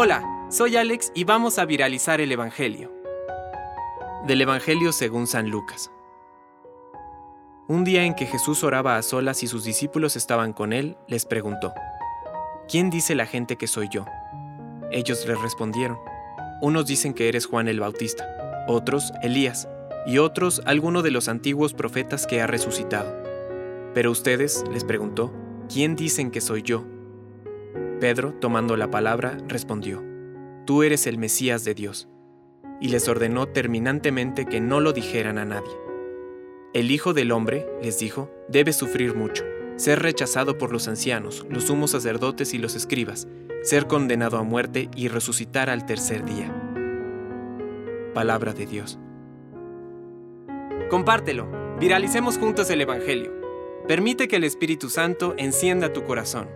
Hola, soy Alex y vamos a viralizar el Evangelio. Del Evangelio según San Lucas. Un día en que Jesús oraba a solas y sus discípulos estaban con él, les preguntó, ¿Quién dice la gente que soy yo? Ellos le respondieron, unos dicen que eres Juan el Bautista, otros Elías, y otros alguno de los antiguos profetas que ha resucitado. Pero ustedes, les preguntó, ¿quién dicen que soy yo? Pedro, tomando la palabra, respondió, Tú eres el Mesías de Dios. Y les ordenó terminantemente que no lo dijeran a nadie. El Hijo del Hombre, les dijo, debe sufrir mucho, ser rechazado por los ancianos, los sumos sacerdotes y los escribas, ser condenado a muerte y resucitar al tercer día. Palabra de Dios. Compártelo, viralicemos juntos el Evangelio. Permite que el Espíritu Santo encienda tu corazón.